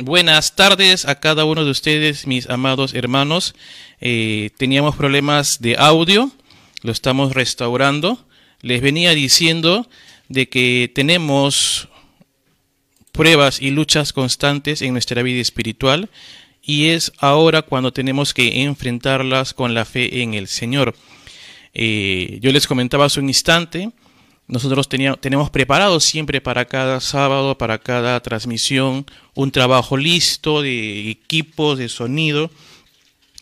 Buenas tardes a cada uno de ustedes, mis amados hermanos. Eh, teníamos problemas de audio, lo estamos restaurando. Les venía diciendo de que tenemos pruebas y luchas constantes en nuestra vida espiritual y es ahora cuando tenemos que enfrentarlas con la fe en el Señor. Eh, yo les comentaba hace un instante, nosotros teníamos, tenemos preparado siempre para cada sábado, para cada transmisión, un trabajo listo de equipos, de sonido,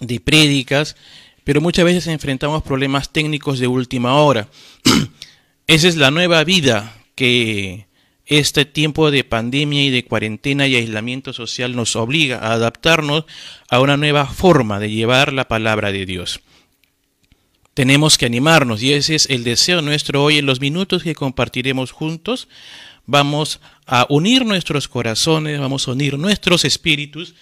de prédicas, pero muchas veces enfrentamos problemas técnicos de última hora. Esa es la nueva vida que este tiempo de pandemia y de cuarentena y aislamiento social nos obliga a adaptarnos a una nueva forma de llevar la palabra de Dios. Tenemos que animarnos y ese es el deseo nuestro hoy en los minutos que compartiremos juntos. Vamos a unir nuestros corazones, vamos a unir nuestros espíritus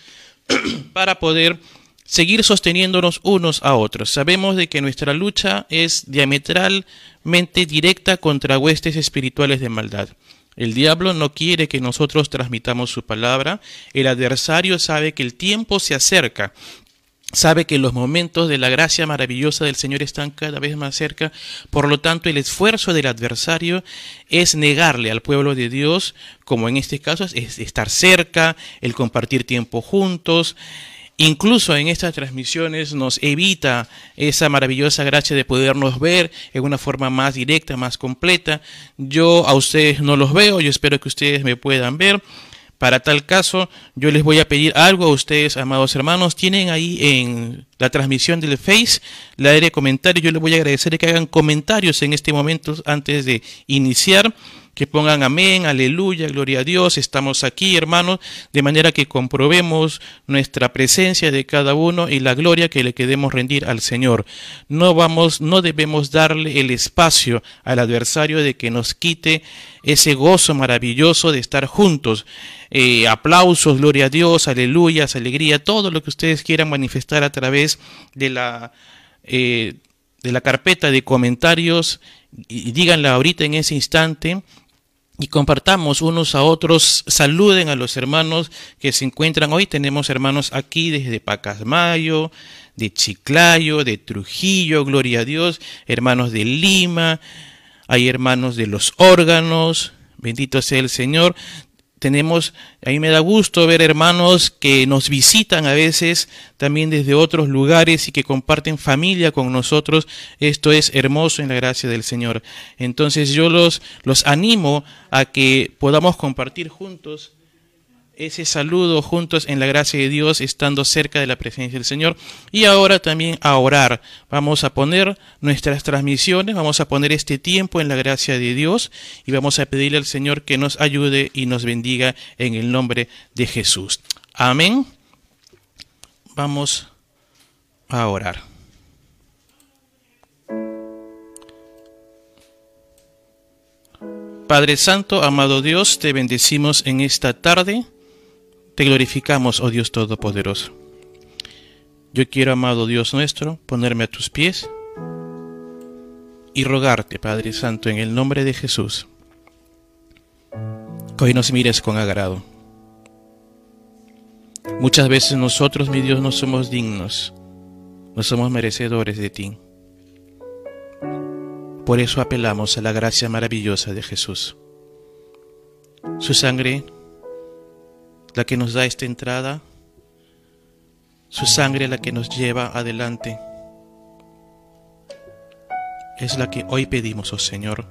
para poder seguir sosteniéndonos unos a otros. Sabemos de que nuestra lucha es diametralmente directa contra huestes espirituales de maldad. El diablo no quiere que nosotros transmitamos su palabra. El adversario sabe que el tiempo se acerca. Sabe que los momentos de la gracia maravillosa del Señor están cada vez más cerca. Por lo tanto, el esfuerzo del adversario es negarle al pueblo de Dios, como en este caso es estar cerca, el compartir tiempo juntos, Incluso en estas transmisiones nos evita esa maravillosa gracia de podernos ver en una forma más directa, más completa. Yo a ustedes no los veo, yo espero que ustedes me puedan ver. Para tal caso, yo les voy a pedir algo a ustedes, amados hermanos. Tienen ahí en la transmisión del Face la área de comentarios. Yo les voy a agradecer que hagan comentarios en este momento antes de iniciar que pongan amén, aleluya, gloria a Dios, estamos aquí, hermanos, de manera que comprobemos nuestra presencia de cada uno y la gloria que le queremos rendir al Señor. No vamos, no debemos darle el espacio al adversario de que nos quite ese gozo maravilloso de estar juntos. Eh, aplausos, gloria a Dios, aleluya, alegría, todo lo que ustedes quieran manifestar a través de la, eh, de la carpeta de comentarios y díganla ahorita en ese instante y compartamos unos a otros, saluden a los hermanos que se encuentran. Hoy. Tenemos hermanos aquí desde Pacasmayo, de Chiclayo, de Trujillo, gloria a Dios, hermanos de Lima, hay hermanos de los órganos, bendito sea el Señor tenemos, a me da gusto ver hermanos que nos visitan a veces también desde otros lugares y que comparten familia con nosotros. Esto es hermoso en la gracia del Señor. Entonces yo los, los animo a que podamos compartir juntos ese saludo juntos en la gracia de Dios, estando cerca de la presencia del Señor. Y ahora también a orar. Vamos a poner nuestras transmisiones, vamos a poner este tiempo en la gracia de Dios y vamos a pedirle al Señor que nos ayude y nos bendiga en el nombre de Jesús. Amén. Vamos a orar. Padre Santo, amado Dios, te bendecimos en esta tarde te glorificamos, oh Dios Todopoderoso. Yo quiero, amado Dios nuestro, ponerme a tus pies y rogarte, Padre Santo, en el nombre de Jesús, que hoy nos mires con agrado. Muchas veces nosotros, mi Dios, no somos dignos, no somos merecedores de ti. Por eso apelamos a la gracia maravillosa de Jesús. Su sangre la que nos da esta entrada, su sangre la que nos lleva adelante. Es la que hoy pedimos, oh Señor,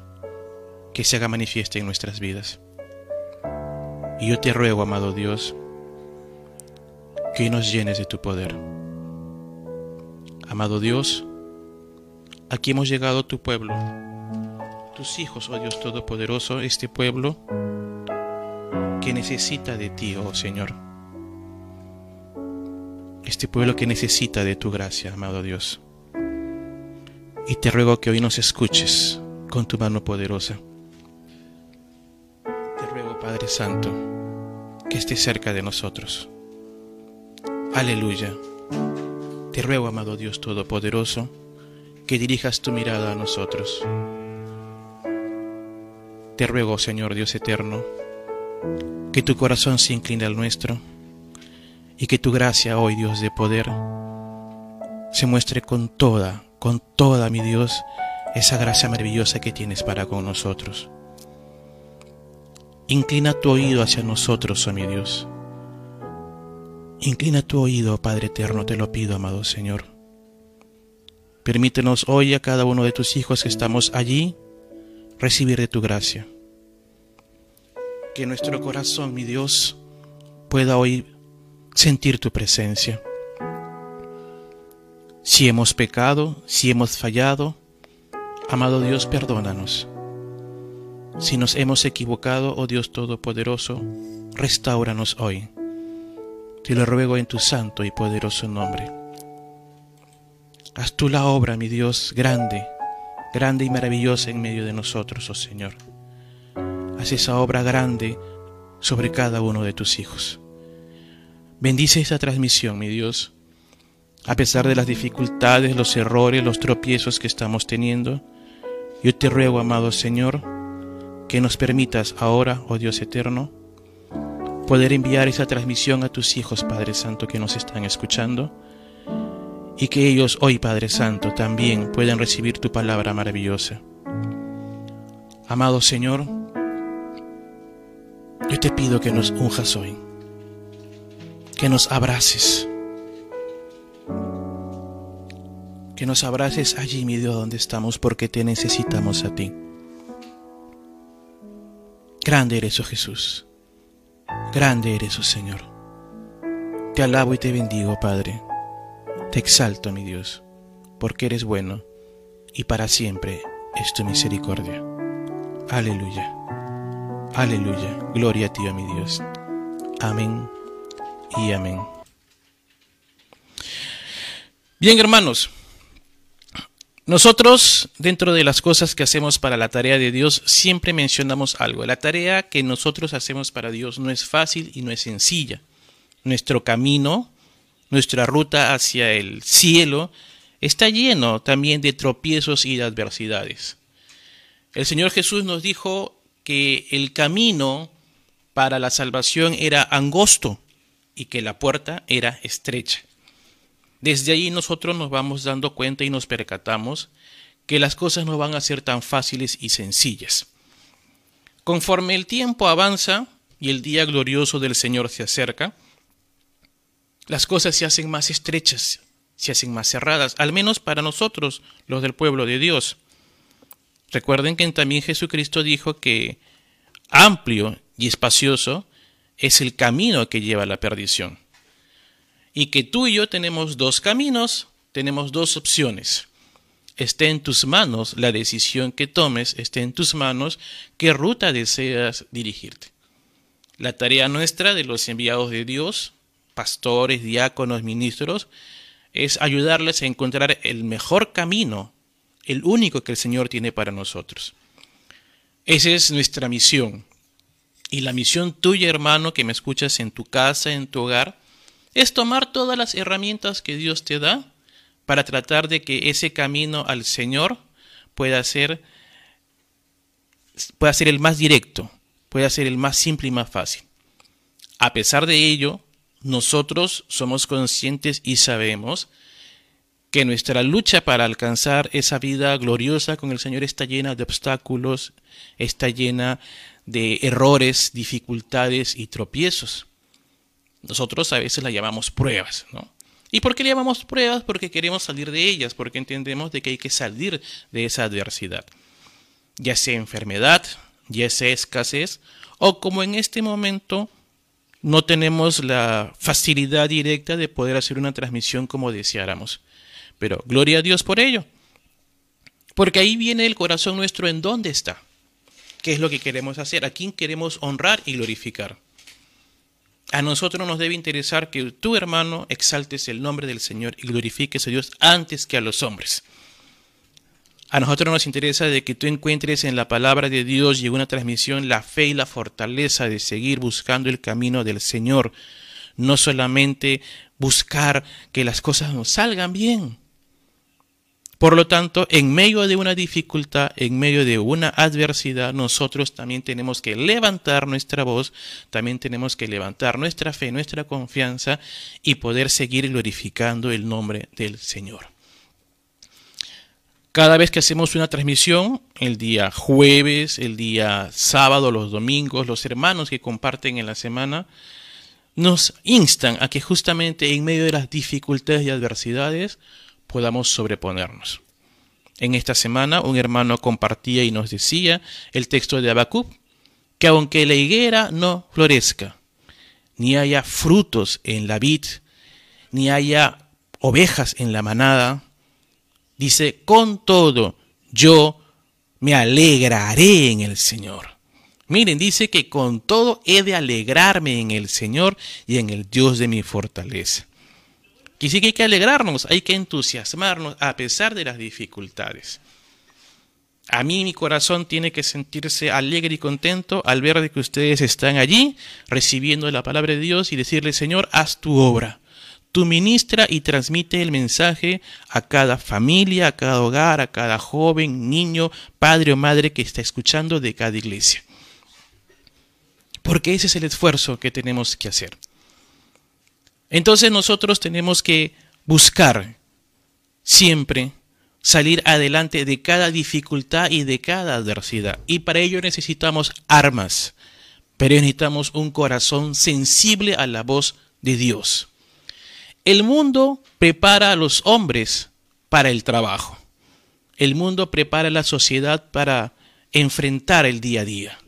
que se haga manifiesta en nuestras vidas. Y yo te ruego, amado Dios, que nos llenes de tu poder. Amado Dios, aquí hemos llegado tu pueblo, tus hijos, oh Dios Todopoderoso, este pueblo que necesita de ti, oh Señor. Este pueblo que necesita de tu gracia, amado Dios. Y te ruego que hoy nos escuches con tu mano poderosa. Te ruego, Padre Santo, que estés cerca de nosotros. Aleluya. Te ruego, amado Dios Todopoderoso, que dirijas tu mirada a nosotros. Te ruego, Señor Dios eterno, que tu corazón se incline al nuestro Y que tu gracia hoy, Dios de poder, se muestre con toda, con toda, mi Dios, esa gracia maravillosa que tienes para con nosotros. Inclina tu oído hacia nosotros, oh mi Dios. Inclina tu oído, Padre eterno, te lo pido, amado Señor. Permítenos hoy a cada uno de tus hijos que estamos allí recibir de tu gracia. Que nuestro corazón, mi Dios, pueda hoy sentir tu presencia. Si hemos pecado, si hemos fallado, amado Dios, perdónanos. Si nos hemos equivocado, oh Dios Todopoderoso, restauranos hoy. Te lo ruego en tu santo y poderoso nombre. Haz tú la obra, mi Dios, grande, grande y maravillosa en medio de nosotros, oh Señor. Haz esa obra grande sobre cada uno de tus hijos. Bendice esta transmisión, mi Dios. A pesar de las dificultades, los errores, los tropiezos que estamos teniendo, yo te ruego, amado Señor, que nos permitas ahora, oh Dios eterno, poder enviar esa transmisión a tus hijos, Padre Santo, que nos están escuchando, y que ellos hoy, Padre Santo, también puedan recibir tu palabra maravillosa. Amado Señor, yo te pido que nos unjas hoy, que nos abraces, que nos abraces allí, mi Dios, donde estamos, porque te necesitamos a ti. Grande eres, oh Jesús, grande eres, oh Señor. Te alabo y te bendigo, Padre. Te exalto, mi Dios, porque eres bueno y para siempre es tu misericordia. Aleluya. Aleluya. Gloria a ti, oh mi Dios. Amén y amén. Bien, hermanos. Nosotros, dentro de las cosas que hacemos para la tarea de Dios, siempre mencionamos algo. La tarea que nosotros hacemos para Dios no es fácil y no es sencilla. Nuestro camino nuestra ruta hacia el cielo está lleno también de tropiezos y de adversidades. El Señor Jesús nos dijo que el camino para la salvación era angosto y que la puerta era estrecha. Desde ahí nosotros nos vamos dando cuenta y nos percatamos que las cosas no van a ser tan fáciles y sencillas. Conforme el tiempo avanza y el día glorioso del Señor se acerca, las cosas se hacen más estrechas, se hacen más cerradas, al menos para nosotros, los del pueblo de Dios. Recuerden que también Jesucristo dijo que amplio y espacioso es el camino que lleva a la perdición. Y que tú y yo tenemos dos caminos, tenemos dos opciones. Esté en tus manos la decisión que tomes, esté en tus manos qué ruta deseas dirigirte. La tarea nuestra de los enviados de Dios pastores, diáconos, ministros, es ayudarles a encontrar el mejor camino, el único que el Señor tiene para nosotros. Esa es nuestra misión. Y la misión tuya, hermano, que me escuchas en tu casa, en tu hogar, es tomar todas las herramientas que Dios te da para tratar de que ese camino al Señor pueda ser, pueda ser el más directo, pueda ser el más simple y más fácil. A pesar de ello, nosotros somos conscientes y sabemos que nuestra lucha para alcanzar esa vida gloriosa con el Señor está llena de obstáculos, está llena de errores, dificultades y tropiezos. Nosotros a veces la llamamos pruebas, ¿no? ¿Y por qué le llamamos pruebas? Porque queremos salir de ellas, porque entendemos de que hay que salir de esa adversidad. Ya sea enfermedad, ya sea escasez, o como en este momento no tenemos la facilidad directa de poder hacer una transmisión como deseáramos. Pero gloria a Dios por ello. Porque ahí viene el corazón nuestro en dónde está. ¿Qué es lo que queremos hacer? ¿A quién queremos honrar y glorificar? A nosotros nos debe interesar que tu hermano exaltes el nombre del Señor y glorifiques a Dios antes que a los hombres. A nosotros nos interesa de que tú encuentres en la palabra de Dios y en una transmisión la fe y la fortaleza de seguir buscando el camino del Señor. No solamente buscar que las cosas nos salgan bien. Por lo tanto, en medio de una dificultad, en medio de una adversidad, nosotros también tenemos que levantar nuestra voz, también tenemos que levantar nuestra fe, nuestra confianza y poder seguir glorificando el nombre del Señor. Cada vez que hacemos una transmisión, el día jueves, el día sábado, los domingos, los hermanos que comparten en la semana, nos instan a que justamente en medio de las dificultades y adversidades podamos sobreponernos. En esta semana un hermano compartía y nos decía el texto de Habacuc, que aunque la higuera no florezca, ni haya frutos en la vid, ni haya ovejas en la manada, dice, con todo yo me alegraré en el Señor. Miren, dice que con todo he de alegrarme en el Señor y en el Dios de mi fortaleza. Y sí que hay que alegrarnos, hay que entusiasmarnos a pesar de las dificultades. A mí mi corazón tiene que sentirse alegre y contento al ver que ustedes están allí recibiendo la palabra de Dios y decirle, Señor, haz tu obra. Tú ministra y transmite el mensaje a cada familia, a cada hogar, a cada joven, niño, padre o madre que está escuchando de cada iglesia. Porque ese es el esfuerzo que tenemos que hacer. Entonces nosotros tenemos que buscar siempre salir adelante de cada dificultad y de cada adversidad. Y para ello necesitamos armas, pero necesitamos un corazón sensible a la voz de Dios. El mundo prepara a los hombres para el trabajo. El mundo prepara a la sociedad para enfrentar el día a día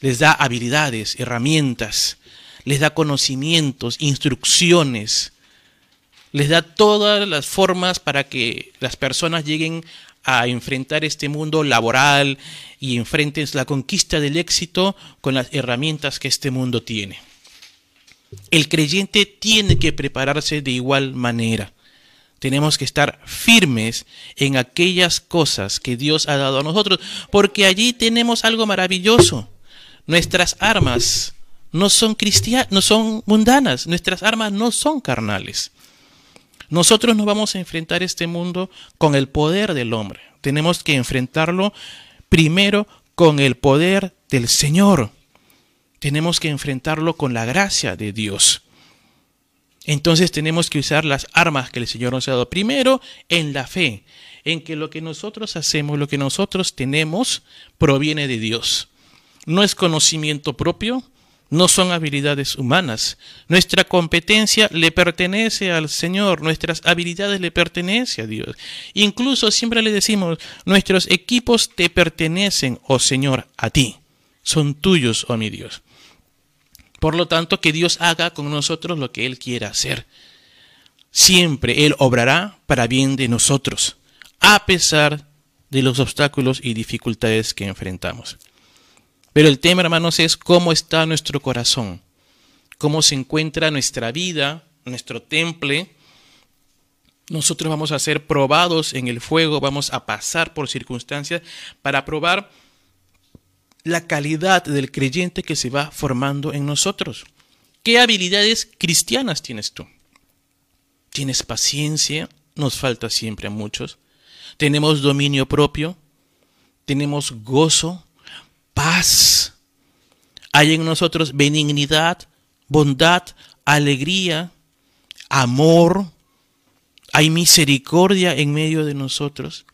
les da habilidades, herramientas, les da conocimientos, instrucciones, les da todas las formas para que las personas lleguen a enfrentar este mundo laboral y enfrenten la conquista del éxito con las herramientas que este mundo tiene. El creyente tiene que prepararse de igual manera. Tenemos que estar firmes en aquellas cosas que Dios ha dado a nosotros, porque allí tenemos algo maravilloso. Nuestras armas no son cristianas, no son mundanas, nuestras armas no son carnales. Nosotros no vamos a enfrentar este mundo con el poder del hombre. Tenemos que enfrentarlo primero con el poder del Señor. Tenemos que enfrentarlo con la gracia de Dios. Entonces tenemos que usar las armas que el Señor nos ha dado. Primero en la fe, en que lo que nosotros hacemos, lo que nosotros tenemos, proviene de Dios no es conocimiento propio, no son habilidades humanas. Nuestra competencia le pertenece al Señor, nuestras habilidades le pertenecen a Dios. Incluso siempre le decimos, nuestros equipos te pertenecen, oh Señor, a ti. Son tuyos, oh mi Dios. Por lo tanto, que Dios haga con nosotros lo que Él quiera hacer. Siempre Él obrará para bien de nosotros, a pesar de los obstáculos y dificultades que enfrentamos. Pero el tema, hermanos, es cómo está nuestro corazón, cómo se encuentra nuestra vida, nuestro temple. Nosotros vamos a ser probados en el fuego, vamos a pasar por circunstancias para probar la calidad del creyente que se va formando en nosotros. ¿Qué habilidades cristianas tienes tú? ¿Tienes paciencia? Nos falta siempre a muchos. ¿Tenemos dominio propio? ¿Tenemos gozo? Paz. Hay en nosotros benignidad, bondad, alegría, amor. Hay misericordia en medio de nosotros.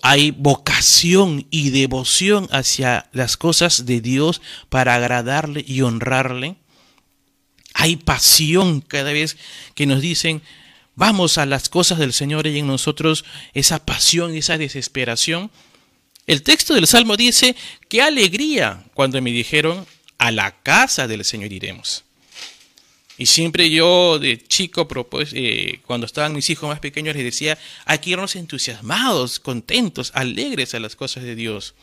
Hay vocación y devoción hacia las cosas de Dios para agradarle y honrarle. Hay pasión cada vez que nos dicen, vamos a las cosas del Señor y en nosotros esa pasión, esa desesperación el texto del Salmo dice, qué alegría cuando me dijeron, a la casa del Señor iremos. Y siempre yo de chico, eh, cuando estaban mis hijos más pequeños, les decía, hay que irnos entusiasmados, contentos, alegres a las cosas de Dios.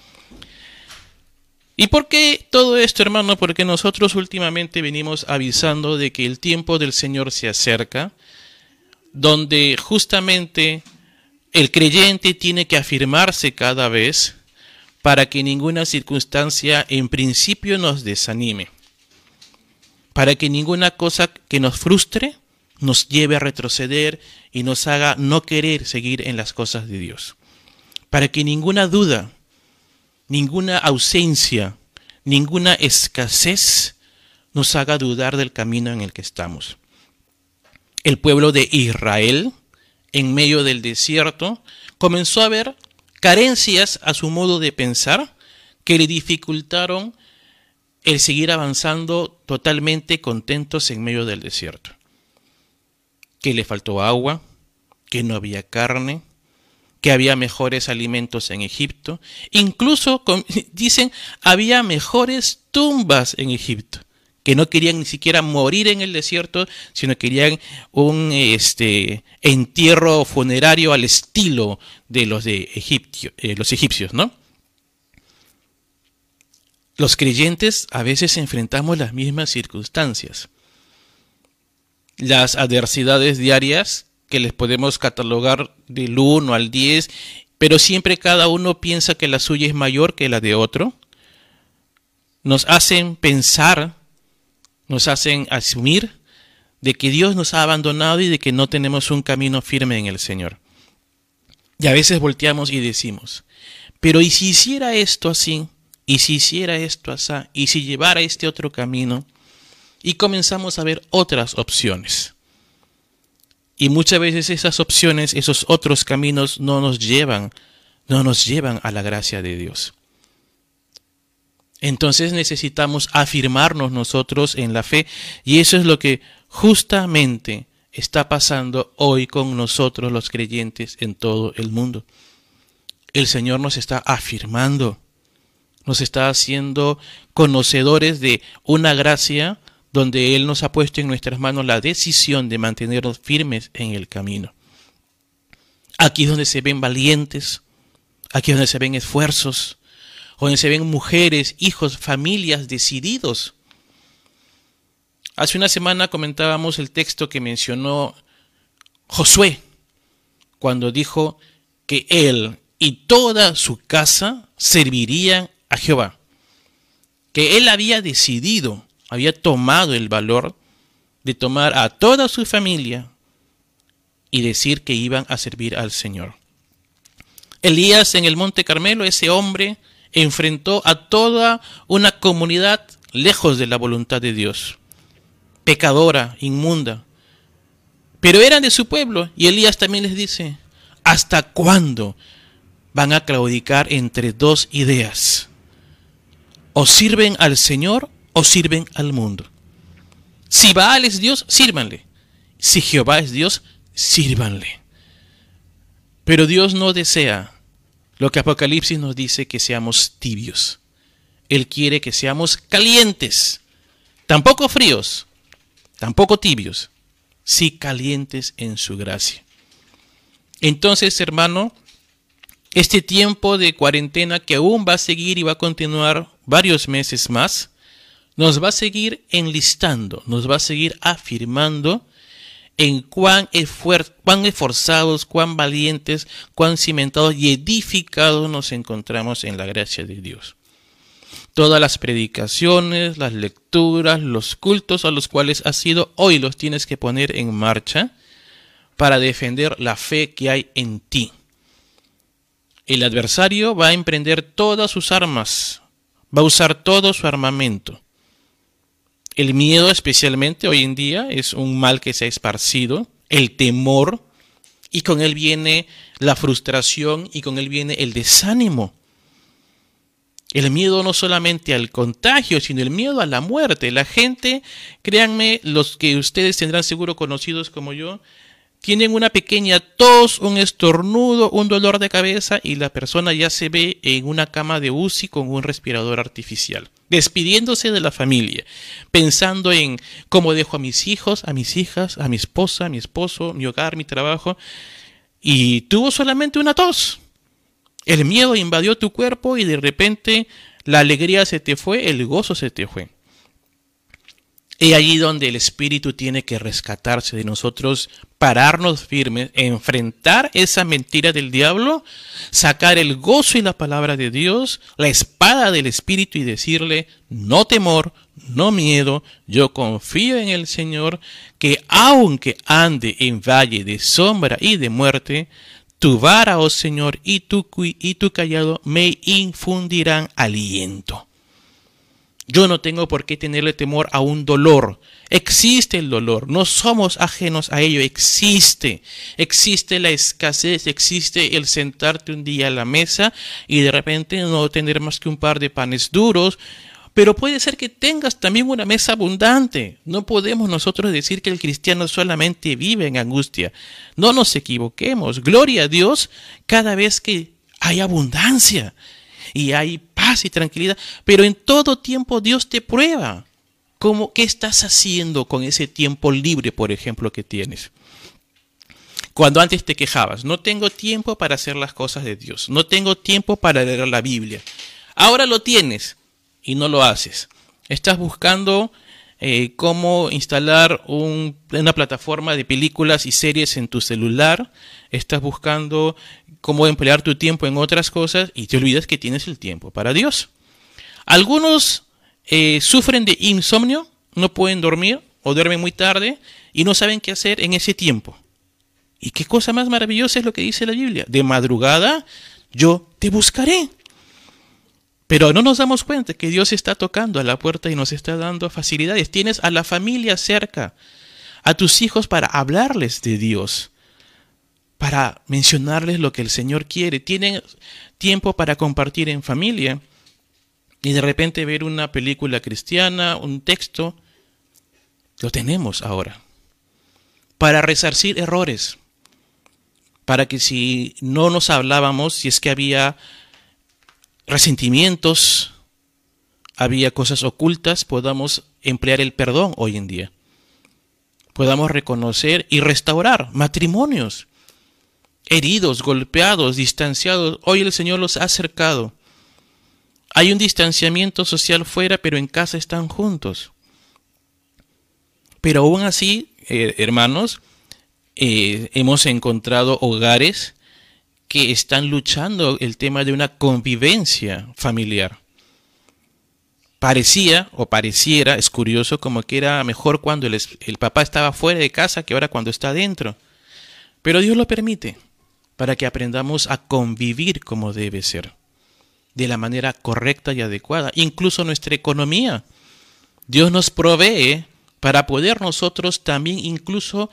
¿Y por qué todo esto, hermano? Porque nosotros últimamente venimos avisando de que el tiempo del Señor se acerca, donde justamente el creyente tiene que afirmarse cada vez para que ninguna circunstancia en principio nos desanime, para que ninguna cosa que nos frustre nos lleve a retroceder y nos haga no querer seguir en las cosas de Dios. Para que ninguna duda, ninguna ausencia, ninguna escasez nos haga dudar del camino en el que estamos. El pueblo de Israel, en medio del desierto, comenzó a ver carencias a su modo de pensar que le dificultaron el seguir avanzando totalmente contentos en medio del desierto. Que le faltó agua, que no había carne, que había mejores alimentos en Egipto. Incluso, dicen, había mejores tumbas en Egipto, que no querían ni siquiera morir en el desierto, sino querían un este, entierro funerario al estilo de los de eh, los egipcios, ¿no? Los creyentes a veces enfrentamos las mismas circunstancias. Las adversidades diarias que les podemos catalogar del 1 al 10, pero siempre cada uno piensa que la suya es mayor que la de otro, nos hacen pensar, nos hacen asumir de que Dios nos ha abandonado y de que no tenemos un camino firme en el Señor. Y a veces volteamos y decimos, pero ¿y si hiciera esto así? y si hiciera esto así, y si llevara este otro camino, y comenzamos a ver otras opciones. Y muchas veces esas opciones, esos otros caminos no nos llevan, no nos llevan a la gracia de Dios. Entonces necesitamos afirmarnos nosotros en la fe y eso es lo que justamente está pasando hoy con nosotros los creyentes en todo el mundo. El Señor nos está afirmando nos está haciendo conocedores de una gracia donde Él nos ha puesto en nuestras manos la decisión de mantenernos firmes en el camino. Aquí es donde se ven valientes, aquí es donde se ven esfuerzos, donde se ven mujeres, hijos, familias decididos. Hace una semana comentábamos el texto que mencionó Josué, cuando dijo que él y toda su casa servirían a Jehová, que él había decidido, había tomado el valor de tomar a toda su familia y decir que iban a servir al Señor. Elías en el Monte Carmelo, ese hombre, enfrentó a toda una comunidad lejos de la voluntad de Dios, pecadora, inmunda. Pero eran de su pueblo y Elías también les dice, ¿hasta cuándo van a claudicar entre dos ideas? o sirven al Señor o sirven al mundo. Si Baal es Dios, sírvanle. Si Jehová es Dios, sírvanle. Pero Dios no desea lo que Apocalipsis nos dice que seamos tibios. Él quiere que seamos calientes, tampoco fríos, tampoco tibios, sí calientes en su gracia. Entonces, hermano, este tiempo de cuarentena que aún va a seguir y va a continuar varios meses más, nos va a seguir enlistando, nos va a seguir afirmando en cuán, cuán esforzados, cuán valientes, cuán cimentados y edificados nos encontramos en la gracia de Dios. Todas las predicaciones, las lecturas, los cultos a los cuales has sido hoy los tienes que poner en marcha para defender la fe que hay en ti. El adversario va a emprender todas sus armas va a usar todo su armamento. El miedo especialmente hoy en día es un mal que se ha esparcido, el temor, y con él viene la frustración y con él viene el desánimo. El miedo no solamente al contagio, sino el miedo a la muerte. La gente, créanme, los que ustedes tendrán seguro conocidos como yo, tienen una pequeña tos, un estornudo, un dolor de cabeza y la persona ya se ve en una cama de UCI con un respirador artificial, despidiéndose de la familia, pensando en cómo dejo a mis hijos, a mis hijas, a mi esposa, a mi esposo, mi hogar, mi trabajo, y tuvo solamente una tos. El miedo invadió tu cuerpo y de repente la alegría se te fue, el gozo se te fue. Y allí donde el Espíritu tiene que rescatarse de nosotros, pararnos firmes, enfrentar esa mentira del diablo, sacar el gozo y la palabra de Dios, la espada del Espíritu y decirle, no temor, no miedo, yo confío en el Señor, que aunque ande en valle de sombra y de muerte, tu vara, oh Señor, y tu, y tu callado me infundirán aliento. Yo no tengo por qué tenerle temor a un dolor. Existe el dolor, no somos ajenos a ello, existe. Existe la escasez, existe el sentarte un día a la mesa y de repente no tener más que un par de panes duros. Pero puede ser que tengas también una mesa abundante. No podemos nosotros decir que el cristiano solamente vive en angustia. No nos equivoquemos. Gloria a Dios cada vez que hay abundancia y hay y tranquilidad, pero en todo tiempo Dios te prueba. ¿Cómo, ¿Qué estás haciendo con ese tiempo libre, por ejemplo, que tienes? Cuando antes te quejabas, no tengo tiempo para hacer las cosas de Dios, no tengo tiempo para leer la Biblia. Ahora lo tienes y no lo haces. Estás buscando eh, cómo instalar una plataforma de películas y series en tu celular, estás buscando cómo emplear tu tiempo en otras cosas y te olvidas que tienes el tiempo para Dios. Algunos eh, sufren de insomnio, no pueden dormir o duermen muy tarde y no saben qué hacer en ese tiempo. ¿Y qué cosa más maravillosa es lo que dice la Biblia? De madrugada yo te buscaré. Pero no nos damos cuenta que Dios está tocando a la puerta y nos está dando facilidades. Tienes a la familia cerca, a tus hijos para hablarles de Dios para mencionarles lo que el Señor quiere. Tienen tiempo para compartir en familia y de repente ver una película cristiana, un texto. Lo tenemos ahora. Para resarcir errores. Para que si no nos hablábamos, si es que había resentimientos, había cosas ocultas, podamos emplear el perdón hoy en día. Podamos reconocer y restaurar matrimonios heridos, golpeados, distanciados. Hoy el Señor los ha acercado. Hay un distanciamiento social fuera, pero en casa están juntos. Pero aún así, eh, hermanos, eh, hemos encontrado hogares que están luchando el tema de una convivencia familiar. Parecía o pareciera, es curioso, como que era mejor cuando el, el papá estaba fuera de casa que ahora cuando está dentro. Pero Dios lo permite para que aprendamos a convivir como debe ser, de la manera correcta y adecuada, incluso nuestra economía. Dios nos provee para poder nosotros también incluso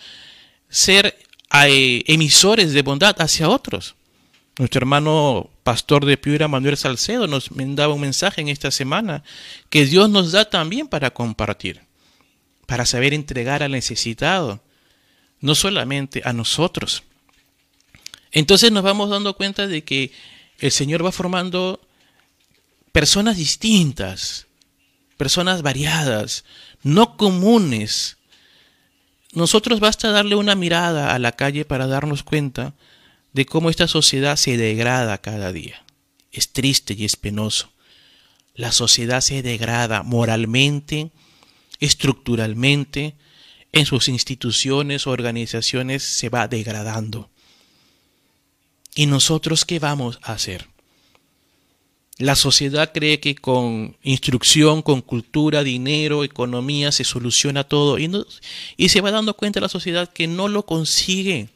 ser eh, emisores de bondad hacia otros. Nuestro hermano pastor de Piura, Manuel Salcedo, nos mandaba un mensaje en esta semana que Dios nos da también para compartir, para saber entregar al necesitado, no solamente a nosotros, entonces nos vamos dando cuenta de que el Señor va formando personas distintas, personas variadas, no comunes. Nosotros basta darle una mirada a la calle para darnos cuenta de cómo esta sociedad se degrada cada día. Es triste y es penoso. La sociedad se degrada moralmente, estructuralmente, en sus instituciones, organizaciones se va degradando. ¿Y nosotros qué vamos a hacer? La sociedad cree que con instrucción, con cultura, dinero, economía se soluciona todo y, y se va dando cuenta la sociedad que no lo consigue.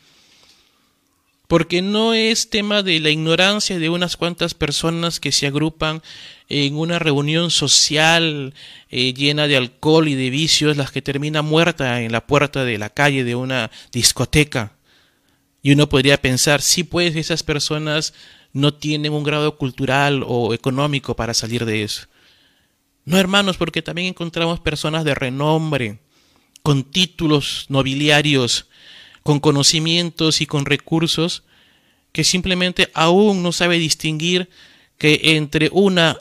Porque no es tema de la ignorancia de unas cuantas personas que se agrupan en una reunión social eh, llena de alcohol y de vicios, las que termina muerta en la puerta de la calle de una discoteca. Y uno podría pensar, sí, pues esas personas no tienen un grado cultural o económico para salir de eso. No, hermanos, porque también encontramos personas de renombre, con títulos nobiliarios, con conocimientos y con recursos, que simplemente aún no sabe distinguir que entre una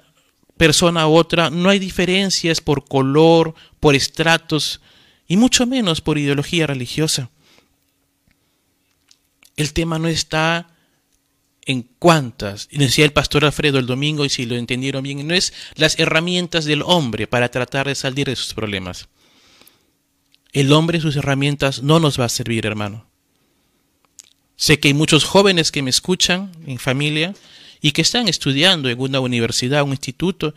persona u otra no hay diferencias por color, por estratos, y mucho menos por ideología religiosa. El tema no está en cuántas, decía el pastor Alfredo el domingo, y si lo entendieron bien, no es las herramientas del hombre para tratar de salir de sus problemas. el hombre y sus herramientas no nos va a servir, hermano. Sé que hay muchos jóvenes que me escuchan en familia y que están estudiando en una universidad, un instituto,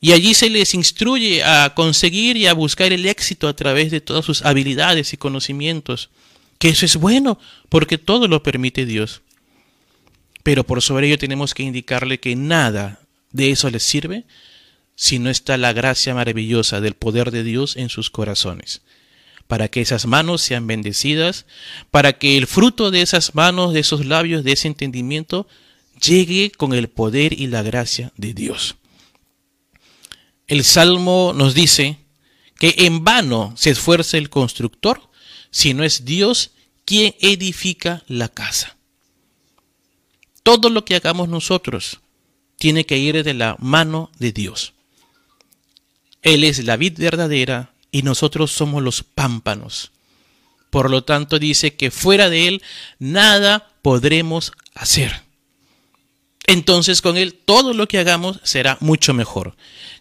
y allí se les instruye a conseguir y a buscar el éxito a través de todas sus habilidades y conocimientos. Que eso es bueno, porque todo lo permite Dios. Pero por sobre ello tenemos que indicarle que nada de eso les sirve si no está la gracia maravillosa del poder de Dios en sus corazones. Para que esas manos sean bendecidas, para que el fruto de esas manos, de esos labios, de ese entendimiento, llegue con el poder y la gracia de Dios. El Salmo nos dice que en vano se esfuerza el constructor si no es Dios quien edifica la casa. Todo lo que hagamos nosotros tiene que ir de la mano de Dios. Él es la vid verdadera y nosotros somos los pámpanos. Por lo tanto dice que fuera de Él nada podremos hacer. Entonces con Él todo lo que hagamos será mucho mejor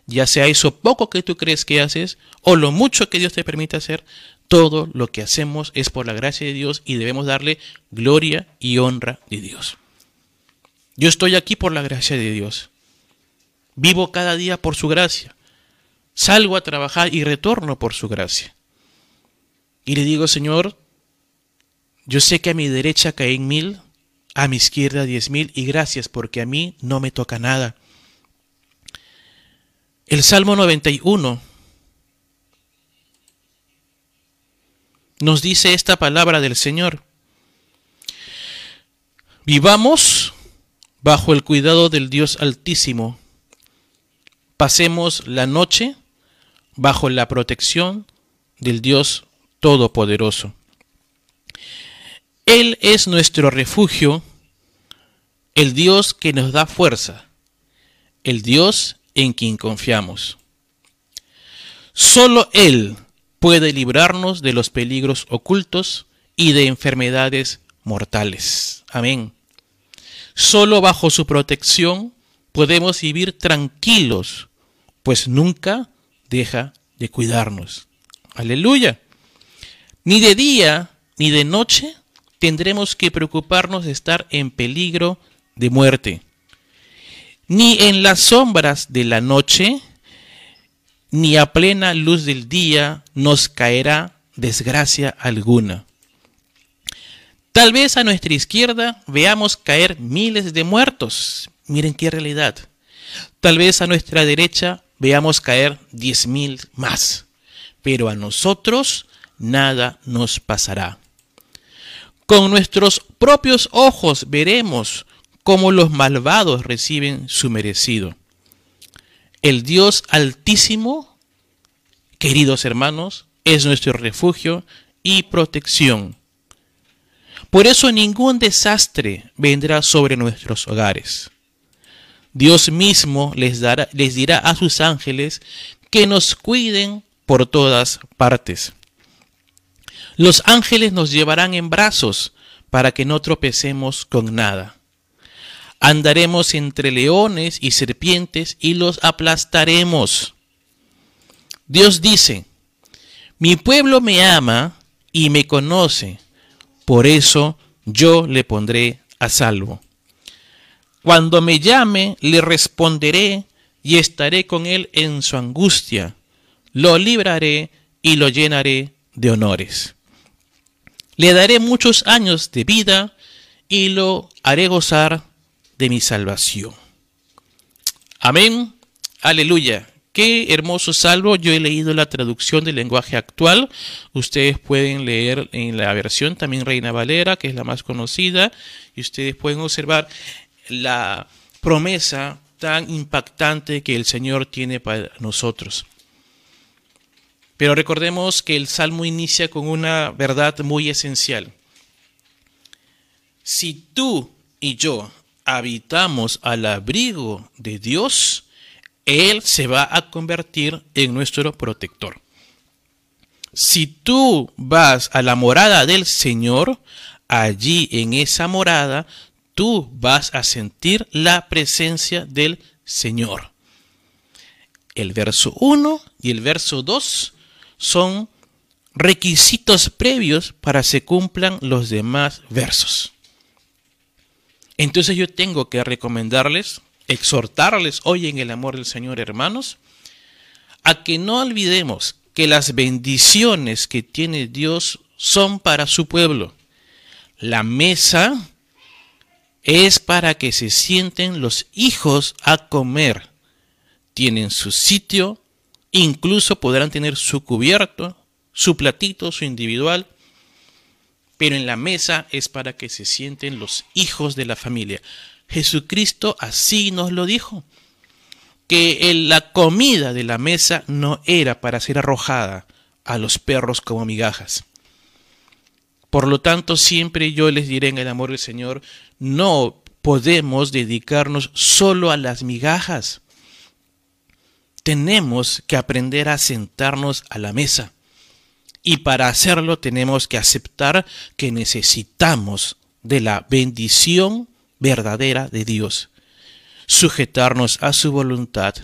ya sea eso poco que tú crees que haces o lo mucho que Dios te permite hacer, todo lo que hacemos es por la gracia de Dios y debemos darle gloria y honra de Dios. Yo estoy aquí por la gracia de Dios. Vivo cada día por su gracia. Salgo a trabajar y retorno por su gracia. Y le digo, Señor, yo sé que a mi derecha caen mil, a mi izquierda diez mil, y gracias porque a mí no me toca nada. El Salmo 91 nos dice esta palabra del Señor. Vivamos bajo el cuidado del Dios Altísimo. Pasemos la noche bajo la protección del Dios Todopoderoso. Él es nuestro refugio, el Dios que nos da fuerza, el Dios en quien confiamos. Solo Él puede librarnos de los peligros ocultos y de enfermedades mortales. Amén. Solo bajo su protección podemos vivir tranquilos, pues nunca deja de cuidarnos. Aleluya. Ni de día ni de noche tendremos que preocuparnos de estar en peligro de muerte ni en las sombras de la noche, ni a plena luz del día nos caerá desgracia alguna. Tal vez a nuestra izquierda veamos caer miles de muertos. Miren qué realidad. Tal vez a nuestra derecha veamos caer diez mil más. Pero a nosotros nada nos pasará. Con nuestros propios ojos veremos como los malvados reciben su merecido. El Dios altísimo, queridos hermanos, es nuestro refugio y protección. Por eso ningún desastre vendrá sobre nuestros hogares. Dios mismo les, dará, les dirá a sus ángeles que nos cuiden por todas partes. Los ángeles nos llevarán en brazos para que no tropecemos con nada. Andaremos entre leones y serpientes y los aplastaremos. Dios dice, mi pueblo me ama y me conoce, por eso yo le pondré a salvo. Cuando me llame, le responderé y estaré con él en su angustia. Lo libraré y lo llenaré de honores. Le daré muchos años de vida y lo haré gozar de mi salvación. Amén. Aleluya. Qué hermoso salvo. Yo he leído la traducción del lenguaje actual. Ustedes pueden leer en la versión también Reina Valera, que es la más conocida, y ustedes pueden observar la promesa tan impactante que el Señor tiene para nosotros. Pero recordemos que el salmo inicia con una verdad muy esencial. Si tú y yo habitamos al abrigo de Dios, Él se va a convertir en nuestro protector. Si tú vas a la morada del Señor, allí en esa morada, tú vas a sentir la presencia del Señor. El verso 1 y el verso 2 son requisitos previos para que se cumplan los demás versos. Entonces yo tengo que recomendarles, exhortarles hoy en el amor del Señor, hermanos, a que no olvidemos que las bendiciones que tiene Dios son para su pueblo. La mesa es para que se sienten los hijos a comer. Tienen su sitio, incluso podrán tener su cubierto, su platito, su individual, pero en la mesa es para que se sienten los hijos de la familia. Jesucristo así nos lo dijo, que la comida de la mesa no era para ser arrojada a los perros como migajas. Por lo tanto, siempre yo les diré en el amor del Señor, no podemos dedicarnos solo a las migajas. Tenemos que aprender a sentarnos a la mesa y para hacerlo tenemos que aceptar que necesitamos de la bendición verdadera de Dios, sujetarnos a su voluntad,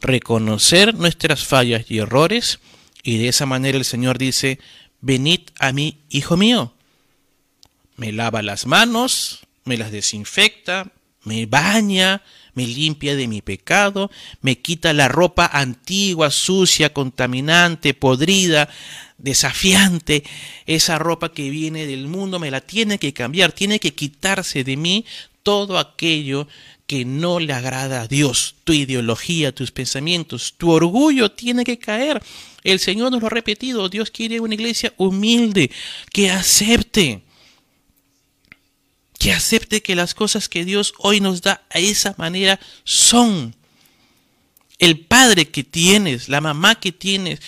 reconocer nuestras fallas y errores, y de esa manera el Señor dice, venid a mí, hijo mío. Me lava las manos, me las desinfecta, me baña, me limpia de mi pecado, me quita la ropa antigua, sucia, contaminante, podrida, desafiante, esa ropa que viene del mundo, me la tiene que cambiar, tiene que quitarse de mí todo aquello que no le agrada a Dios, tu ideología, tus pensamientos, tu orgullo tiene que caer. El Señor nos lo ha repetido, Dios quiere una iglesia humilde, que acepte, que acepte que las cosas que Dios hoy nos da a esa manera son. El padre que tienes, la mamá que tienes,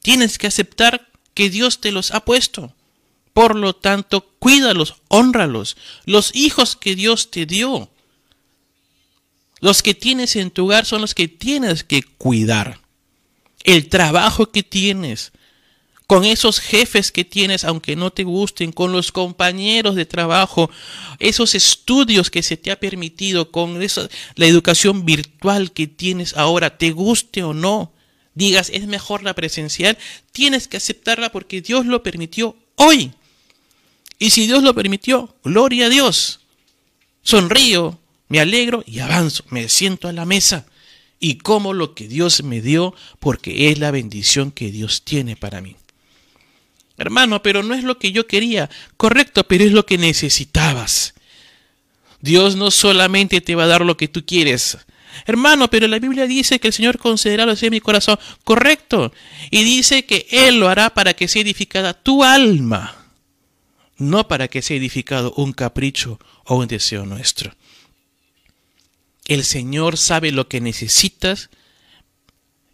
tienes que aceptar que Dios te los ha puesto. Por lo tanto, cuídalos, honralos. Los hijos que Dios te dio, los que tienes en tu hogar son los que tienes que cuidar. El trabajo que tienes, con esos jefes que tienes, aunque no te gusten, con los compañeros de trabajo, esos estudios que se te ha permitido, con la educación virtual que tienes ahora, te guste o no, digas es mejor la presencial, tienes que aceptarla porque Dios lo permitió hoy. Y si Dios lo permitió, gloria a Dios. Sonrío, me alegro y avanzo, me siento a la mesa y como lo que Dios me dio porque es la bendición que Dios tiene para mí. Hermano, pero no es lo que yo quería, correcto, pero es lo que necesitabas. Dios no solamente te va a dar lo que tú quieres, Hermano, pero la Biblia dice que el Señor concederá lo que mi corazón. Correcto. Y dice que Él lo hará para que sea edificada tu alma. No para que sea edificado un capricho o un deseo nuestro. El Señor sabe lo que necesitas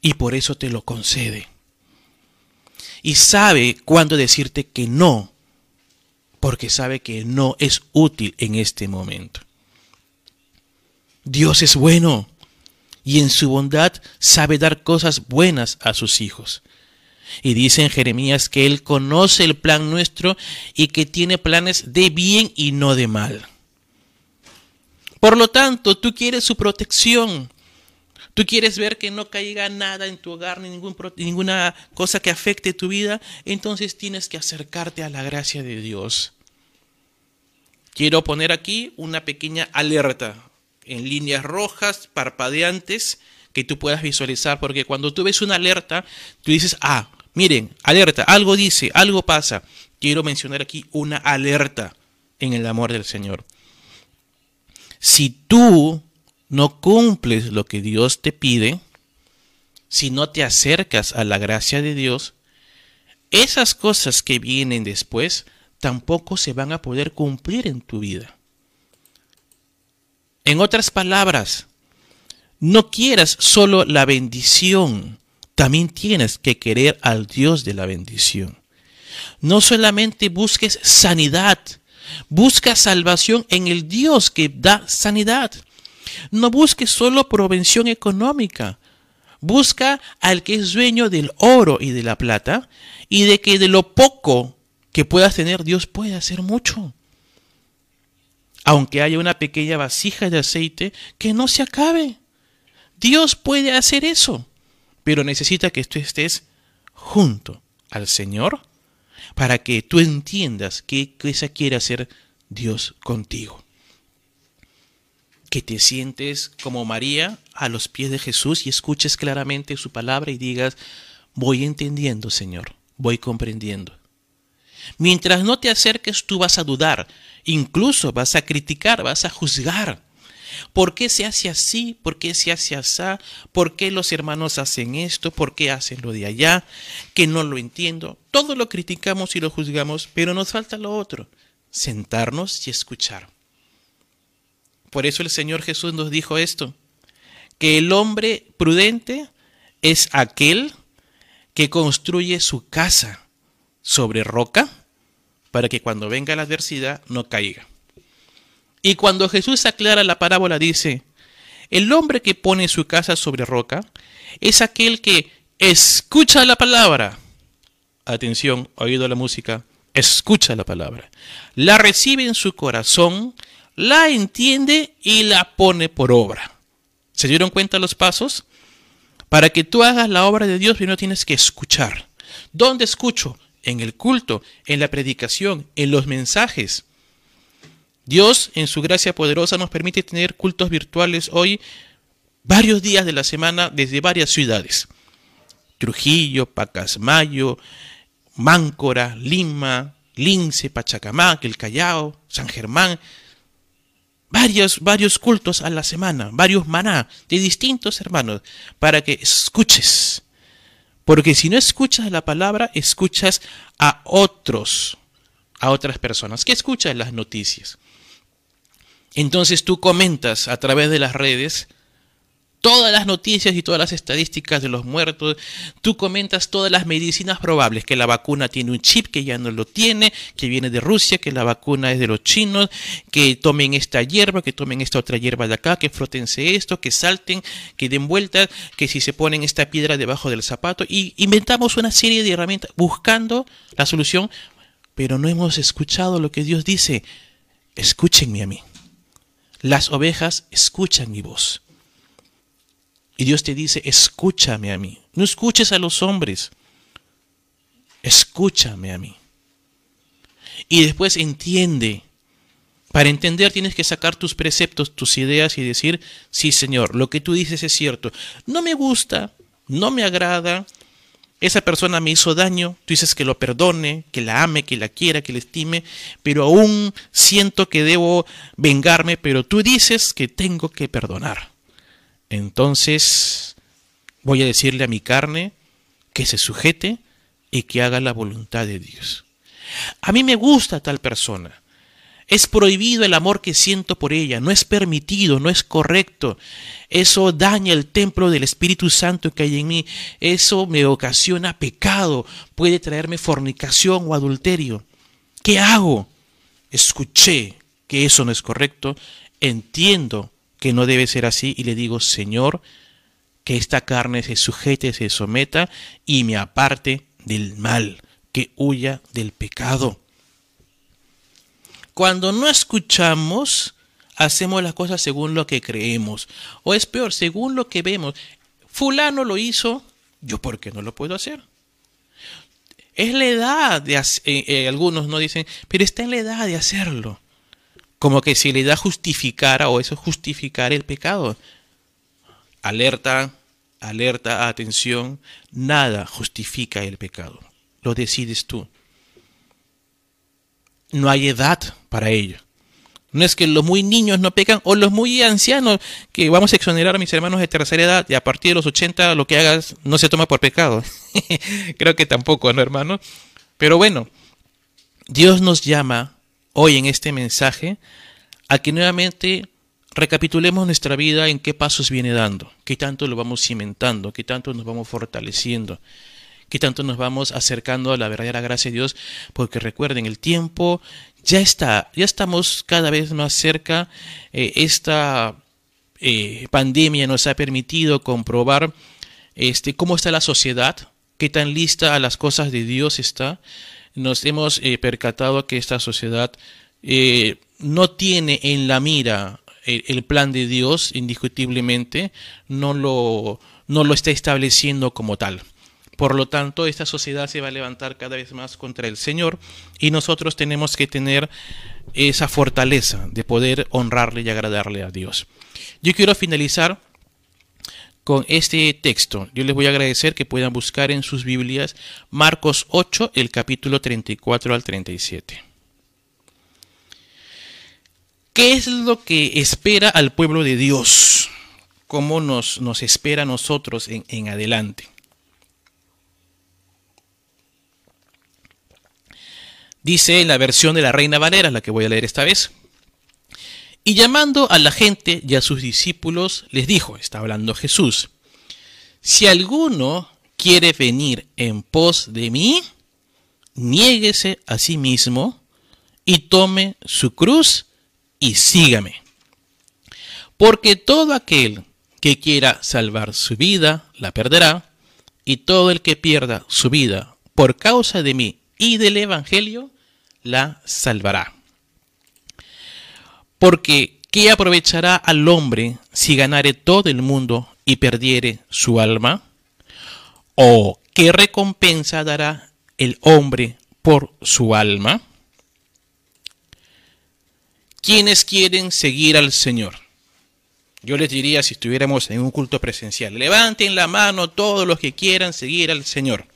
y por eso te lo concede. Y sabe cuándo decirte que no, porque sabe que no es útil en este momento. Dios es bueno y en su bondad sabe dar cosas buenas a sus hijos. Y dice en Jeremías que Él conoce el plan nuestro y que tiene planes de bien y no de mal. Por lo tanto, tú quieres su protección. Tú quieres ver que no caiga nada en tu hogar, ni ninguna cosa que afecte tu vida. Entonces tienes que acercarte a la gracia de Dios. Quiero poner aquí una pequeña alerta en líneas rojas, parpadeantes, que tú puedas visualizar, porque cuando tú ves una alerta, tú dices, ah, miren, alerta, algo dice, algo pasa. Quiero mencionar aquí una alerta en el amor del Señor. Si tú no cumples lo que Dios te pide, si no te acercas a la gracia de Dios, esas cosas que vienen después tampoco se van a poder cumplir en tu vida. En otras palabras, no quieras solo la bendición, también tienes que querer al Dios de la bendición. No solamente busques sanidad, busca salvación en el Dios que da sanidad. No busques solo provención económica. Busca al que es dueño del oro y de la plata y de que de lo poco que puedas tener Dios puede hacer mucho aunque haya una pequeña vasija de aceite, que no se acabe. Dios puede hacer eso, pero necesita que tú estés junto al Señor para que tú entiendas qué cosa quiere hacer Dios contigo. Que te sientes como María a los pies de Jesús y escuches claramente su palabra y digas, voy entendiendo, Señor, voy comprendiendo. Mientras no te acerques, tú vas a dudar, incluso vas a criticar, vas a juzgar. ¿Por qué se hace así? ¿Por qué se hace así? ¿Por qué los hermanos hacen esto? ¿Por qué hacen lo de allá? Que no lo entiendo. Todo lo criticamos y lo juzgamos, pero nos falta lo otro, sentarnos y escuchar. Por eso el Señor Jesús nos dijo esto, que el hombre prudente es aquel que construye su casa sobre roca para que cuando venga la adversidad no caiga. Y cuando Jesús aclara la parábola dice, el hombre que pone su casa sobre roca es aquel que escucha la palabra. Atención, oído la música, escucha la palabra. La recibe en su corazón, la entiende y la pone por obra. ¿Se dieron cuenta los pasos? Para que tú hagas la obra de Dios, primero tienes que escuchar. ¿Dónde escucho? En el culto, en la predicación, en los mensajes. Dios, en su gracia poderosa, nos permite tener cultos virtuales hoy varios días de la semana desde varias ciudades. Trujillo, Pacasmayo, Máncora, Lima, Lince, Pachacamac, El Callao, San Germán. Varios, varios cultos a la semana, varios maná de distintos hermanos, para que escuches. Porque si no escuchas la palabra, escuchas a otros, a otras personas. ¿Qué escuchas las noticias? Entonces tú comentas a través de las redes todas las noticias y todas las estadísticas de los muertos. Tú comentas todas las medicinas probables, que la vacuna tiene un chip que ya no lo tiene, que viene de Rusia, que la vacuna es de los chinos, que tomen esta hierba, que tomen esta otra hierba de acá, que frotense esto, que salten, que den vueltas, que si se ponen esta piedra debajo del zapato. Y inventamos una serie de herramientas buscando la solución, pero no hemos escuchado lo que Dios dice. Escúchenme a mí. Las ovejas escuchan mi voz. Y Dios te dice, escúchame a mí. No escuches a los hombres. Escúchame a mí. Y después entiende. Para entender tienes que sacar tus preceptos, tus ideas y decir, sí Señor, lo que tú dices es cierto. No me gusta, no me agrada, esa persona me hizo daño, tú dices que lo perdone, que la ame, que la quiera, que la estime, pero aún siento que debo vengarme, pero tú dices que tengo que perdonar. Entonces voy a decirle a mi carne que se sujete y que haga la voluntad de Dios. A mí me gusta tal persona, es prohibido el amor que siento por ella, no es permitido, no es correcto. Eso daña el templo del Espíritu Santo que hay en mí. Eso me ocasiona pecado, puede traerme fornicación o adulterio. ¿Qué hago? Escuché que eso no es correcto, entiendo que no debe ser así y le digo, Señor, que esta carne se sujete, se someta y me aparte del mal, que huya del pecado. Cuando no escuchamos, hacemos las cosas según lo que creemos. O es peor, según lo que vemos. Fulano lo hizo, yo por qué no lo puedo hacer. Es la edad de eh, eh, algunos no dicen, pero está en la edad de hacerlo. Como que si la edad justificara o eso justificar el pecado. Alerta, alerta, atención, nada justifica el pecado. Lo decides tú no hay edad para ello. No es que los muy niños no pecan o los muy ancianos, que vamos a exonerar a mis hermanos de tercera edad y a partir de los 80 lo que hagas no se toma por pecado. Creo que tampoco, ¿no, hermano? Pero bueno, Dios nos llama hoy en este mensaje a que nuevamente recapitulemos nuestra vida en qué pasos viene dando, qué tanto lo vamos cimentando, qué tanto nos vamos fortaleciendo que tanto nos vamos acercando a la verdadera gracia de Dios, porque recuerden, el tiempo ya está, ya estamos cada vez más cerca. Eh, esta eh, pandemia nos ha permitido comprobar este, cómo está la sociedad, qué tan lista a las cosas de Dios está. Nos hemos eh, percatado que esta sociedad no tiene en la mira el, plan de Dios, indiscutiblemente, no lo, no lo está estableciendo como tal Por lo tanto, esta sociedad se va a levantar cada vez más contra el Señor y nosotros tenemos que tener esa fortaleza de poder honrarle y agradarle a Dios. Yo quiero finalizar con este texto. Yo les voy a agradecer que puedan buscar en sus Biblias Marcos 8, el capítulo 34 al 37. ¿Qué es lo que espera al pueblo de Dios? ¿Cómo nos, nos espera a nosotros en, en adelante? Dice la versión de la Reina Valera, la que voy a leer esta vez. Y llamando a la gente y a sus discípulos, les dijo, está hablando Jesús, si alguno quiere venir en pos de mí, niéguese a sí mismo y tome su cruz y sígame. Porque todo aquel que quiera salvar su vida, la perderá, y todo el que pierda su vida por causa de mí y del Evangelio, la salvará. Porque, ¿qué aprovechará al hombre si ganare todo el mundo y perdiere su alma? ¿O qué recompensa dará el hombre por su alma? ¿Quiénes quieren seguir al Señor? Yo les diría si estuviéramos en un culto presencial, levanten la mano todos los que quieran seguir al Señor.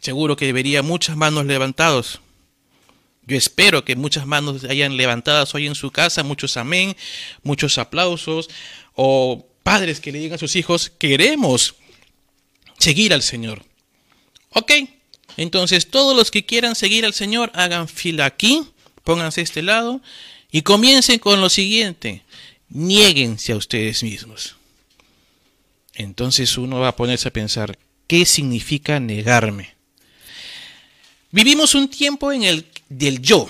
Seguro que debería muchas manos levantados. Yo espero que muchas manos hayan levantadas hoy en su casa, muchos amén, muchos aplausos, o padres que le digan a sus hijos, queremos seguir al Señor. Ok, entonces todos los que quieran seguir al Señor, hagan fila aquí, pónganse a este lado y comiencen con lo siguiente, niéguense a ustedes mismos. Entonces uno va a ponerse a pensar, ¿qué significa negarme? Vivimos un tiempo en el del yo.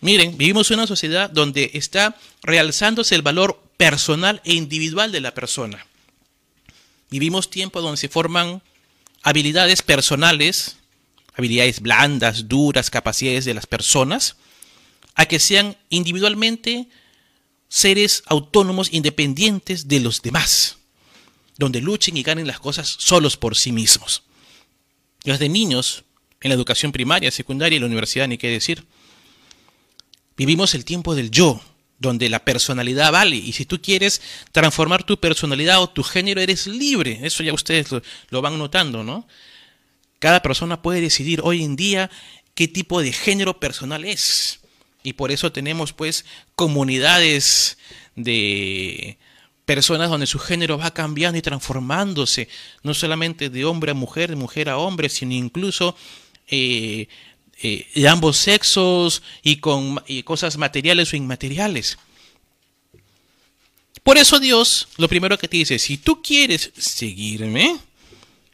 Miren, vivimos en una sociedad donde está realzándose el valor personal e individual de la persona. Vivimos tiempo donde se forman habilidades personales, habilidades blandas, duras, capacidades de las personas, a que sean individualmente seres autónomos, independientes de los demás, donde luchen y ganen las cosas solos por sí mismos. Los de niños en la educación primaria, secundaria y la universidad, ni qué decir. Vivimos el tiempo del yo, donde la personalidad vale. Y si tú quieres transformar tu personalidad o tu género, eres libre. Eso ya ustedes lo, van notando, ¿no? Cada persona puede decidir hoy en día qué tipo de género personal es. Y por eso tenemos pues comunidades de personas donde su género va cambiando y transformándose, no solamente de hombre a mujer, de mujer a hombre, sino incluso eh, eh, de ambos sexos y con cosas materiales o inmateriales. Por eso Dios lo primero que te dice, si tú quieres seguirme,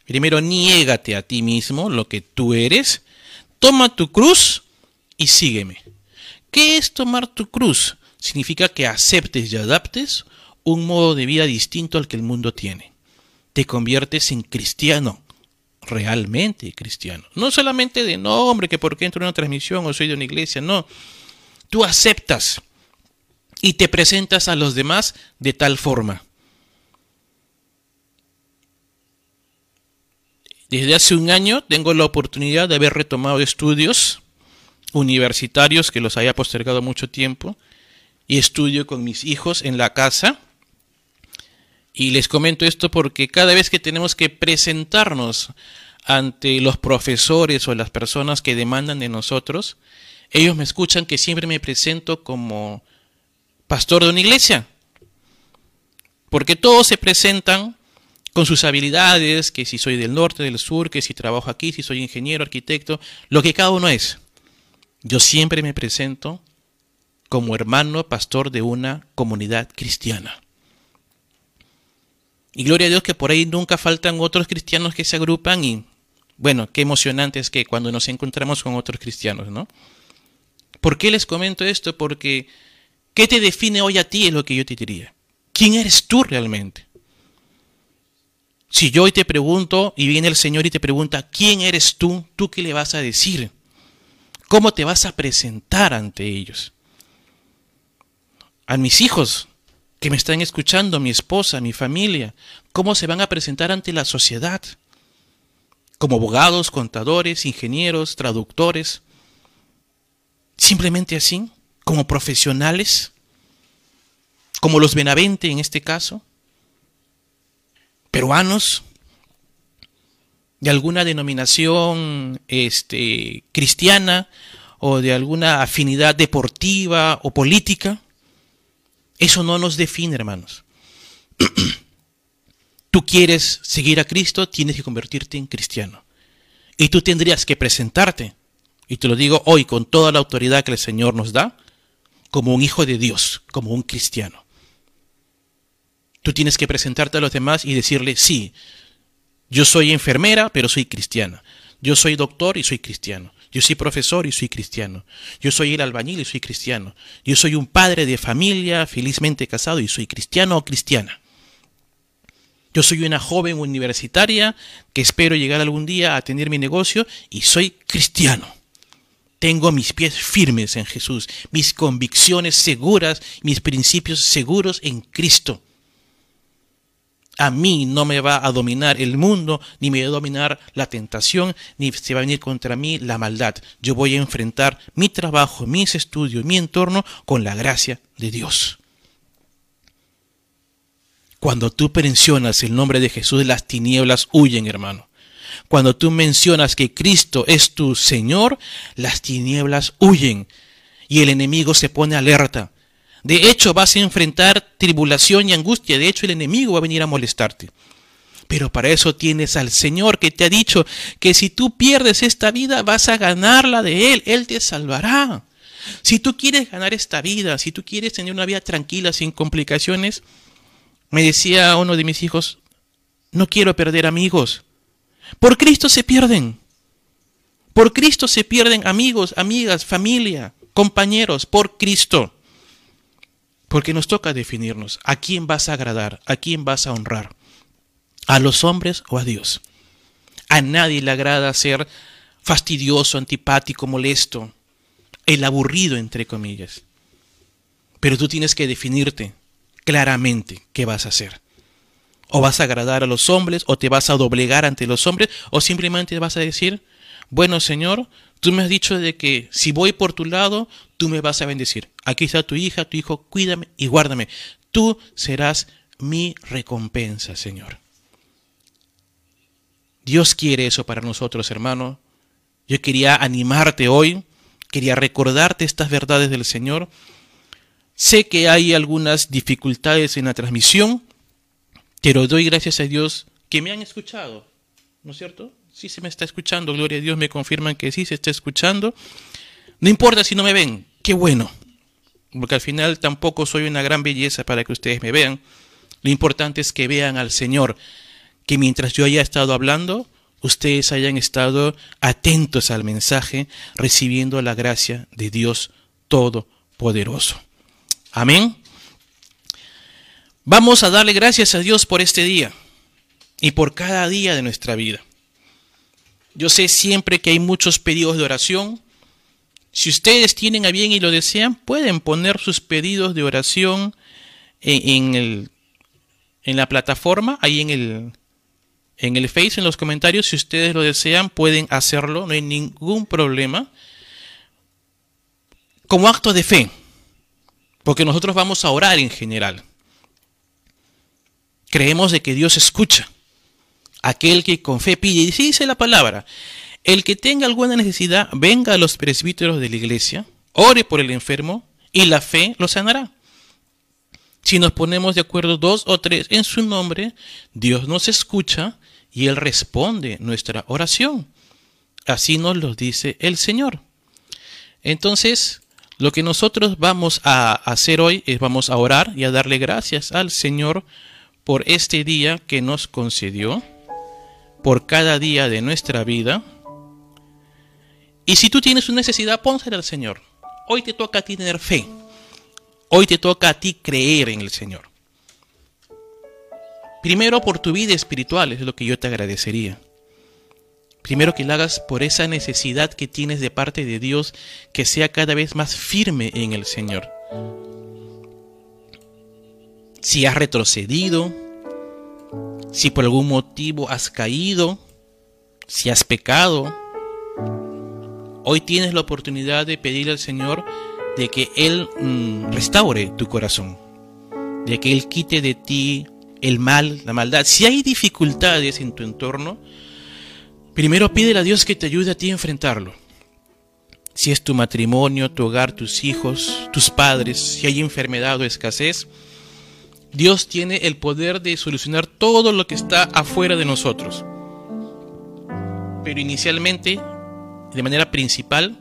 primero niégate a ti mismo lo que tú eres, toma tu cruz y sígueme. ¿Qué es tomar tu cruz? Significa que aceptes y adaptes un modo de vida distinto al que el mundo tiene. Te conviertes en cristiano, realmente cristiano. No solamente de nombre, que porque entro en una transmisión o soy de una iglesia, no. Tú aceptas y te presentas a los demás de tal forma. Desde hace un año tengo la oportunidad de haber retomado estudios universitarios que los haya postergado mucho tiempo y estudio con mis hijos en la casa. Y les comento esto porque cada vez que tenemos que presentarnos ante los profesores o las personas que demandan de nosotros, ellos me escuchan que siempre me presento como pastor de una iglesia. Porque todos se presentan con sus habilidades, que si soy del norte, del sur, que si trabajo aquí, si soy ingeniero, arquitecto, lo que cada uno es. Yo siempre me presento como hermano pastor de una comunidad cristiana. Y gloria a Dios que por ahí nunca faltan otros cristianos que se agrupan y bueno, qué emocionante es que cuando nos encontramos con otros cristianos, ¿no? ¿Por qué les comento esto? Porque ¿qué te define hoy a ti es lo que yo te diría? ¿Quién eres tú realmente? Si yo hoy te pregunto y viene el Señor y te pregunta, ¿quién eres tú? ¿Tú qué le vas a decir? ¿Cómo te vas a presentar ante ellos? A mis hijos que me están escuchando, mi esposa, mi familia, ¿cómo se van a presentar ante la sociedad? como abogados, contadores, ingenieros, traductores, simplemente así, como profesionales, como los Benavente en este caso, peruanos, de alguna denominación este, cristiana o de alguna afinidad deportiva o política. Eso no nos define, hermanos. tú quieres seguir a Cristo, tienes que convertirte en cristiano. Y tú tendrías que presentarte, y te lo digo hoy con toda la autoridad que el Señor nos da, como un hijo de Dios, como un cristiano. Tú tienes que presentarte a los demás y decirle, sí, yo soy enfermera, pero soy cristiana. Yo soy doctor y soy cristiano. Yo soy profesor y soy cristiano. Yo soy el albañil y soy cristiano. Yo soy un padre de familia felizmente casado y soy cristiano o cristiana. Yo soy una joven universitaria que espero llegar algún día a tener mi negocio y soy cristiano. Tengo mis pies firmes en Jesús, mis convicciones seguras, mis principios seguros en Cristo. A mí no me va a dominar el mundo, ni me va a dominar la tentación, ni se va a venir contra mí la maldad. Yo voy a enfrentar mi trabajo, mis estudios, mi entorno con la gracia de Dios. Cuando tú mencionas el nombre de Jesús, las tinieblas huyen, hermano. Cuando tú mencionas que Cristo es tu Señor, las tinieblas huyen y el enemigo se pone alerta. De hecho, vas a enfrentar tribulación y angustia. De hecho, el enemigo va a venir a molestarte. Pero para eso tienes al Señor que te ha dicho que si tú pierdes esta vida, vas a ganarla de Él. Él te salvará. Si tú quieres ganar esta vida, si tú quieres tener una vida tranquila, sin complicaciones, me decía uno de mis hijos, no quiero perder amigos. Por Cristo se pierden. Por Cristo se pierden amigos, amigas, familia, compañeros, por Cristo. Porque nos toca definirnos a quién vas a agradar, a quién vas a honrar. ¿A los hombres o a Dios? A nadie le agrada ser fastidioso, antipático, molesto, el aburrido, entre comillas. Pero tú tienes que definirte claramente qué vas a hacer. O vas a agradar a los hombres, o te vas a doblegar ante los hombres, o simplemente vas a decir, bueno Señor, tú me has dicho de que si voy por tu lado, tú me vas a bendecir. Aquí está tu hija, tu hijo, cuídame y guárdame. Tú serás mi recompensa, Señor. Dios quiere eso para nosotros, hermano. Yo quería animarte hoy, quería recordarte estas verdades del Señor Sé que hay algunas dificultades en la transmisión, pero doy gracias a Dios que me han escuchado, ¿no es cierto? Sí se me está escuchando, gloria a Dios, me confirman que sí se está escuchando. No importa si no me ven, qué bueno, porque al final tampoco soy una gran belleza para que ustedes me vean. Lo importante es que vean al Señor, que mientras yo haya estado hablando, ustedes hayan estado atentos al mensaje, recibiendo la gracia de Dios Todopoderoso. Amén. Vamos a darle gracias a Dios por este día y por cada día de nuestra vida. Yo sé siempre que hay muchos pedidos de oración. Si ustedes tienen a bien y lo desean, pueden poner sus pedidos de oración en, el, en la plataforma, ahí en el, en el Face, en los comentarios. Si ustedes lo desean, pueden hacerlo, no hay ningún problema. Como acto de fe. Porque nosotros vamos a orar en general. Creemos de que Dios escucha. Aquel que con fe pide, y dice la palabra, el que tenga alguna necesidad, venga a los presbíteros de la iglesia, ore por el enfermo y la fe lo sanará. Si nos ponemos de acuerdo dos o tres en su nombre, Dios nos escucha y Él responde nuestra oración. Así nos lo dice el Señor. Entonces, lo que nosotros vamos a hacer hoy es vamos a orar y a darle gracias al Señor por este día que nos concedió, por cada día de nuestra vida. Y si tú tienes una necesidad, pónsela al Señor. Hoy te toca a ti tener fe. Hoy te toca a ti creer en el Señor. Primero por tu vida espiritual es lo que yo te agradecería. Primero que lo hagas por esa necesidad que tienes de parte de Dios, que sea cada vez más firme en el Señor. Si has retrocedido, si por algún motivo has caído, Si has pecado, hoy tienes la oportunidad de pedirle al Señor de que Él mm, restaure tu corazón, de que Él quite de ti el mal, la maldad. Si hay dificultades en tu entorno, primero pídele a Dios que te ayude a ti a enfrentarlo. Si es tu matrimonio, tu hogar, tus hijos, tus padres, si hay enfermedad o escasez, Dios tiene el poder de solucionar todo lo que está afuera de nosotros. Pero inicialmente, de manera principal,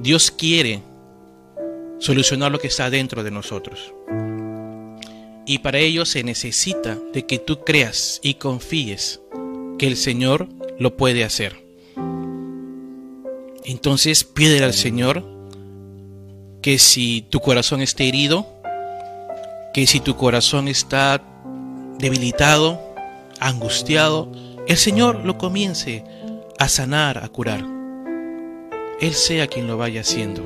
Dios quiere solucionar lo que está dentro de nosotros. Y para ello se necesita de que tú creas y confíes que el Señor lo puede hacer. Entonces pídele al Señor que si tu corazón está herido, que si tu corazón está debilitado, angustiado, el Señor lo comience a sanar, a curar. Él sea quien lo vaya haciendo.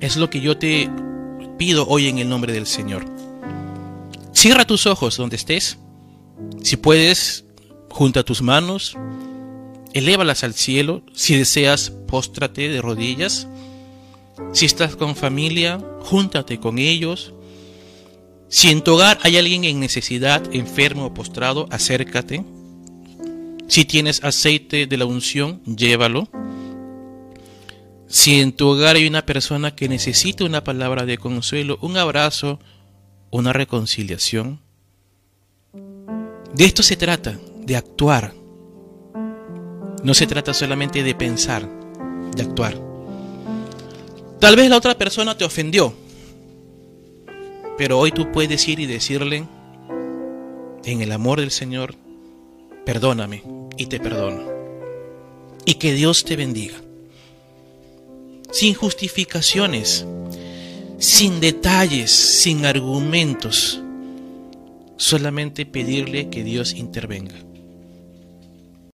Es lo que yo te pido hoy en el nombre del Señor. Cierra tus ojos donde estés. Si puedes, junta tus manos, elévalas al cielo. Si deseas, póstrate de rodillas. Si estás con familia, júntate con ellos. Si en tu hogar hay alguien en necesidad, enfermo o postrado, acércate. Si tienes aceite de la unción, llévalo. Si en tu hogar hay una persona que necesita una palabra de consuelo, un abrazo, una reconciliación, de esto se trata, de actuar. No se trata solamente de pensar, de actuar. Tal vez la otra persona te ofendió, pero hoy tú puedes ir y decirle, en el amor del Señor, perdóname y te perdono. Y que Dios te bendiga. Sin justificaciones, sin detalles, sin argumentos. Solamente pedirle que Dios intervenga.